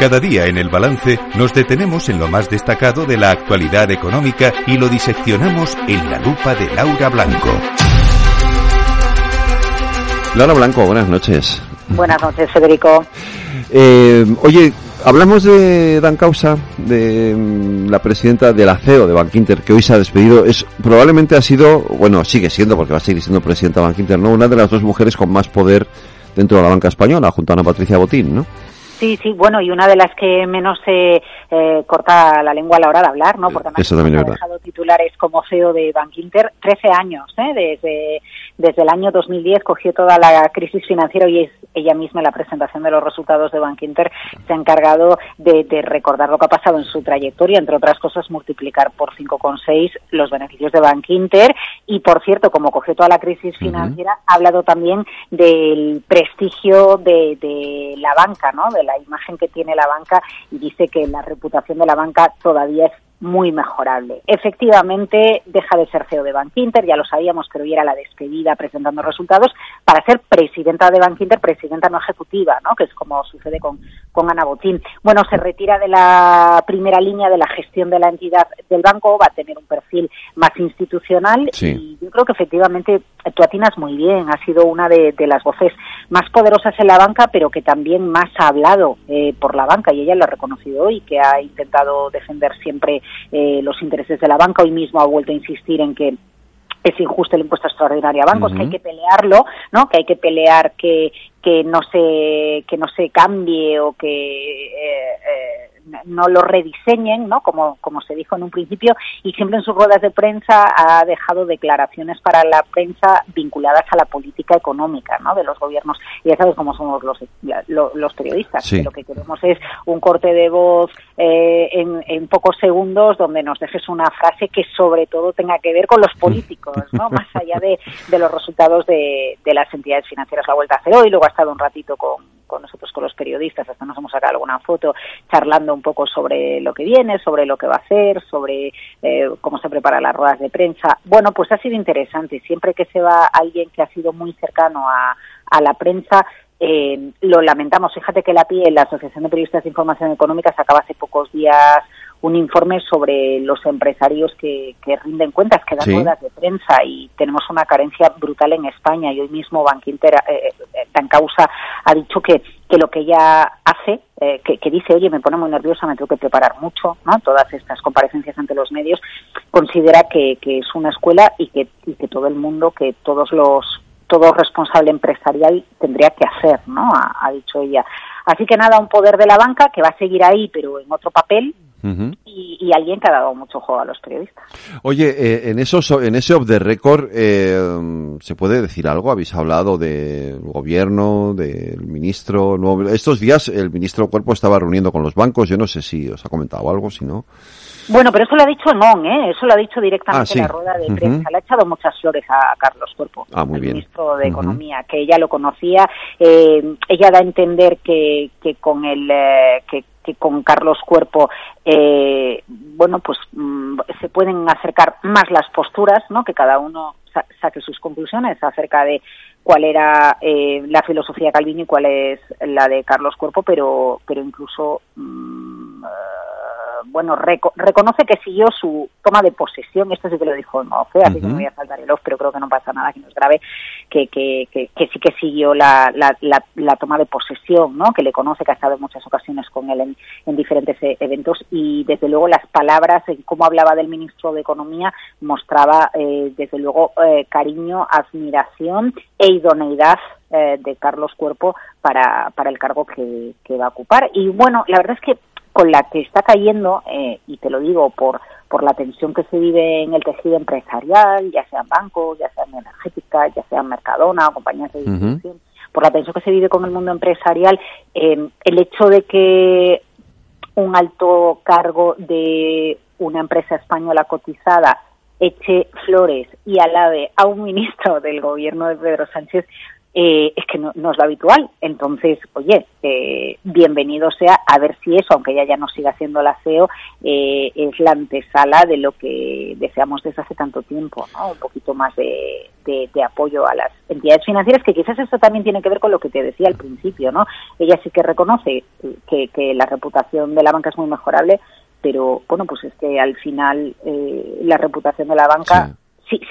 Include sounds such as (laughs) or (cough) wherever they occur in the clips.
Cada día en el balance nos detenemos en lo más destacado de la actualidad económica y lo diseccionamos en la lupa de Laura Blanco. Laura Blanco, buenas noches. Buenas noches, Federico. Eh, oye, hablamos de Dan Causa, de mm, la presidenta de la CEO de Bankinter, que hoy se ha despedido. Es probablemente ha sido, bueno, sigue siendo, porque va a seguir siendo presidenta de Bankinter, ¿no? Una de las dos mujeres con más poder dentro de la banca española, junto a Ana Patricia Botín, ¿no? Sí, sí, bueno, y una de las que menos se eh, corta la lengua a la hora de hablar, ¿no? Porque también ha dejado titulares como CEO de Bankinter 13 años, ¿eh? Desde, desde el año 2010 cogió toda la crisis financiera y es ella misma en la presentación de los resultados de Bankinter se ha encargado de, de recordar lo que ha pasado en su trayectoria, entre otras cosas multiplicar por 5,6 los beneficios de Bankinter y, por cierto, como cogió toda la crisis financiera, ha hablado también del prestigio de, de la banca, ¿no? De la imagen que tiene la banca y dice que la reputación de la banca todavía es muy mejorable. Efectivamente, deja de ser CEO de Bankinter, ya lo sabíamos, pero hoy era la despedida presentando resultados para ser presidenta de Bankinter, presidenta no ejecutiva, ¿no? que es como sucede con, con Ana Botín. Bueno, se retira de la primera línea de la gestión de la entidad del banco, va a tener un perfil más institucional Sí. y yo creo que efectivamente tú atinas muy bien, ha sido una de, de las voces más poderosas en la banca, pero que también más ha hablado eh, por la banca y ella lo ha reconocido hoy, que ha intentado defender siempre eh, los intereses de la banca. Hoy mismo ha vuelto a insistir en que es injusto el impuesto extraordinario a bancos, que hay que pelearlo, ¿no? Que hay que pelear que que no se que no se cambie o que eh, eh, no lo rediseñen, ¿no? Como como se dijo en un principio y siempre en sus ruedas de prensa ha dejado declaraciones para la prensa vinculadas a la política económica, ¿no? De los gobiernos. Y ya sabes cómo somos los la- lo- los periodistas. Sí. que lo que queremos es un corte de voz eh, en, en pocos segundos donde nos dejes una frase que sobre todo tenga que ver con los políticos, ¿no? (laughs) Más allá de, de los resultados de, de las entidades financieras. La vuelta a hacer hoy, luego ha estado un ratito con, con nosotros, con los periodistas, hasta nos hemos sacado alguna foto charlando un poco sobre lo que viene, sobre lo que va a hacer, sobre eh, cómo se prepara las ruedas de prensa. Bueno, pues ha sido interesante. Siempre que se va alguien que ha sido muy cercano a, a la prensa, eh, lo lamentamos. Fíjate que la PIE, la Asociación de Periodistas de Información Económica, sacaba hace pocos días un informe sobre los empresarios que, que rinden cuentas, que dan Sí. ruedas de prensa y tenemos una carencia brutal en España y hoy mismo Bankinter, eh, eh, Dan Causa, ha dicho que, que lo que ella hace, eh, que, que dice, oye, me pone muy nerviosa, me tengo que preparar mucho, ¿no? Todas estas comparecencias ante los medios, considera que, que es una escuela y que, y que todo el mundo, que todos los todo responsable empresarial tendría que hacer, ¿no? Ha, ha dicho ella. Así que nada, un poder de la banca que va a seguir ahí, pero en otro papel, Y, y alguien que ha dado mucho juego a los periodistas. Oye, eh, en, esos, en ese off the record, eh, ¿se puede decir algo? ¿Habéis hablado del gobierno, del ministro? nuevo? Estos días el ministro Cuerpo estaba reuniendo con los bancos. Yo no sé si os ha comentado algo, si no. Bueno, pero eso lo ha dicho Non, ¿eh? Eso lo ha dicho directamente Ah, sí. en la rueda de prensa. Le ha echado muchas flores a Carlos Cuerpo, Ah, muy bien. ministro de. Economía, que ella lo conocía. Eh, ella da a entender que, que con el eh, que, con Carlos Cuerpo, eh, bueno, pues mm, se pueden acercar más las posturas, ¿no? Que cada uno sa- saque sus conclusiones acerca de cuál era eh, la filosofía de Calvino y cuál es la de Carlos Cuerpo, pero pero incluso mm, bueno reco- reconoce que siguió su toma de posesión, esto sí que lo dijo en off, ¿eh? así que me voy a saltar el off, pero creo que no pasa nada, que no es grave, que, que, que, que sí que siguió la, la, la, la toma de posesión, ¿no? que le conoce, que ha estado en muchas ocasiones con él en, en diferentes eh, eventos y desde luego las palabras, en cómo hablaba del ministro de Economía, mostraba eh, desde luego eh, cariño, admiración e idoneidad eh, de Carlos Cuerpo para, para el cargo que, que va a ocupar. Y bueno, la verdad es que con la que está cayendo, eh, y te lo digo por, por la tensión que se vive en el tejido empresarial, ya sean bancos, ya sean energéticas, ya sean Mercadona o compañías de distribución, por la tensión que se vive con el mundo empresarial, eh, el hecho de que un alto cargo de una empresa española cotizada eche flores y alabe a un ministro del gobierno de Pedro Sánchez eh, es que no, es lo habitual. Entonces, oye, eh, bienvenido sea a ver si eso, aunque ella ya no siga siendo la CEO, eh, es la antesala de lo que deseamos desde hace tanto tiempo, ¿no? Un poquito más de, apoyo a las entidades financieras, que quizás eso también tiene que ver con lo que te decía al principio, ¿no? Ella sí que reconoce que, la reputación de la banca es muy mejorable, pero bueno, pues es que al final la reputación de la banca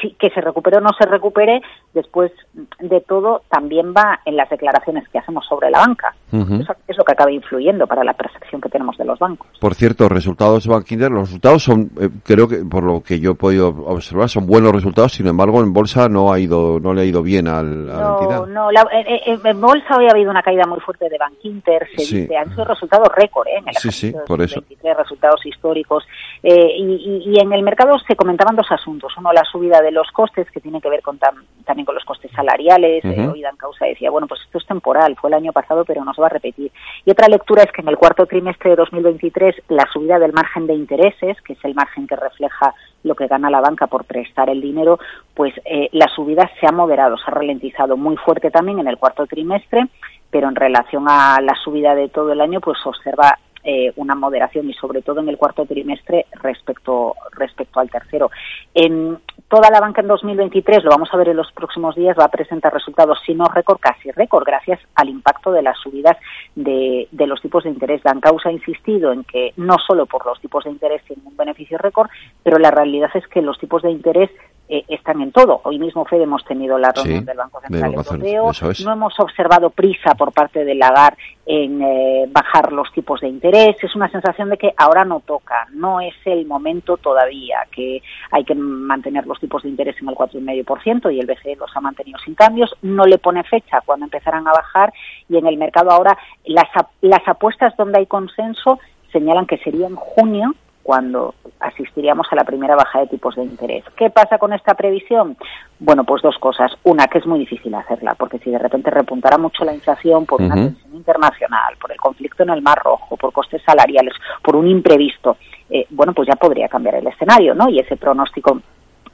sí, que se recupere o no se recupere, después de todo también va en las declaraciones que hacemos sobre la banca. Eso es lo que acaba influyendo para la percepción que tenemos de los bancos. Por cierto, resultados de Bankinder, los resultados son, eh, creo que por lo que yo he podido observar, son buenos resultados. Sin embargo, en bolsa no ha ido, no le ha ido bien al, a la entidad. No, en, bolsa hoy ha habido una caída muy fuerte de Bankinter. Se dice, han sido resultados récord, ¿eh? En el sí, sí, por eso. resultados históricos. Eh, y, y, en el mercado se comentaban dos asuntos. Uno, la subida de los costes, que tiene que ver con también con los costes salariales. Uh hoy Dan Causa decía, bueno, pues esto es temporal, fue el año pasado, pero no va a repetir. Y otra lectura es que en el cuarto trimestre de 2023 la subida del margen de intereses, que es el margen que refleja lo que gana la banca por prestar el dinero, pues eh, la subida se ha moderado, se ha ralentizado muy fuerte también en el cuarto trimestre, pero en relación a la subida de todo el año, pues observa eh, una moderación y sobre todo en el cuarto trimestre respecto respecto al tercero. En toda la banca en 2023, lo vamos a ver en los próximos días, va a presentar resultados, si no récord, casi récord, gracias al impacto de las subidas de, de los tipos de interés. Causa ha insistido en que no solo por los tipos de interés tienen un beneficio récord, pero la realidad es que los tipos de interés eh, están en todo. Hoy mismo, Fede, hemos tenido la reunión del Banco Central Europeo. No hemos observado prisa por parte del Lagar en eh, bajar los tipos de interés. Es una sensación de que ahora no toca, no es el momento todavía, que hay que mantener los tipos de interés en el 4,5% y el BCE los ha mantenido sin cambios. No le pone fecha cuando empezarán a bajar y en el mercado ahora las, las apuestas donde hay consenso señalan que sería en junio cuando asistiríamos a la primera baja de tipos de interés. ¿Qué pasa con esta previsión? Bueno, pues dos cosas. Una, que es muy difícil hacerla, porque si de repente repuntara mucho la inflación por una tensión internacional, por el conflicto en el Mar Rojo, por costes salariales, por un imprevisto, eh, bueno, pues ya podría cambiar el escenario, ¿no? Y ese pronóstico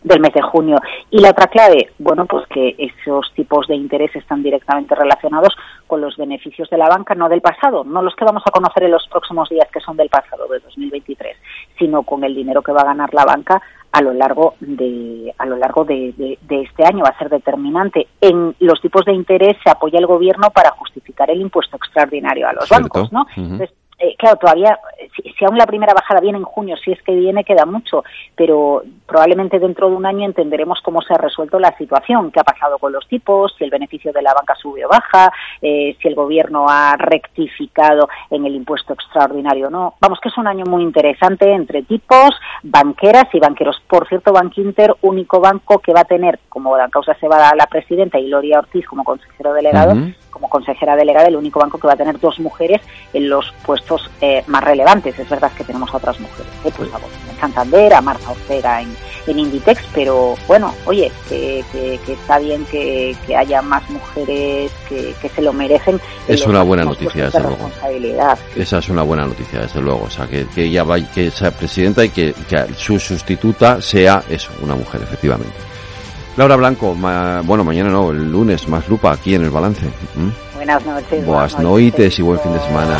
del mes de junio. Y la otra clave, bueno, pues que esos tipos de interés están directamente relacionados con los beneficios de la banca, no del pasado, no los que vamos a conocer en los próximos días que son del pasado, de 2023, sino con el dinero que va a ganar la banca a lo largo de a lo largo de, este año va a ser determinante. En los tipos de interés se apoya el gobierno para justificar el impuesto extraordinario a los bancos, ¿no? Eh, claro, todavía, si, aún la primera bajada viene en junio, si es que viene, queda mucho, pero probablemente dentro de un año entenderemos cómo se ha resuelto la situación, qué ha pasado con los tipos, si el beneficio de la banca sube o baja, eh, si el gobierno ha rectificado en el impuesto extraordinario o no. Vamos, que es un año muy interesante entre tipos, banqueras y banqueros. Por cierto, Bankinter, único banco que va a tener, como la causa se va a la presidenta y Gloria Ortiz como consejero delegado, como consejera delegada, el único banco que va a tener dos mujeres en los puestos eh, más relevantes. Es verdad que tenemos a otras mujeres, ¿eh? pues a en Santander, a Marta Ortega en, en Inditex, pero bueno, oye, que, está bien que, haya más mujeres que, se lo merecen. Es una buena noticia, desde luego. Esa es una buena noticia, desde luego. O sea, que, que ella vaya, que sea presidenta y que, que su sustituta sea eso, una mujer, efectivamente. Laura Blanco, bueno, mañana no, el lunes, más lupa aquí en el balance. Buenas noches. Buenas, noches, y buen fin de semana.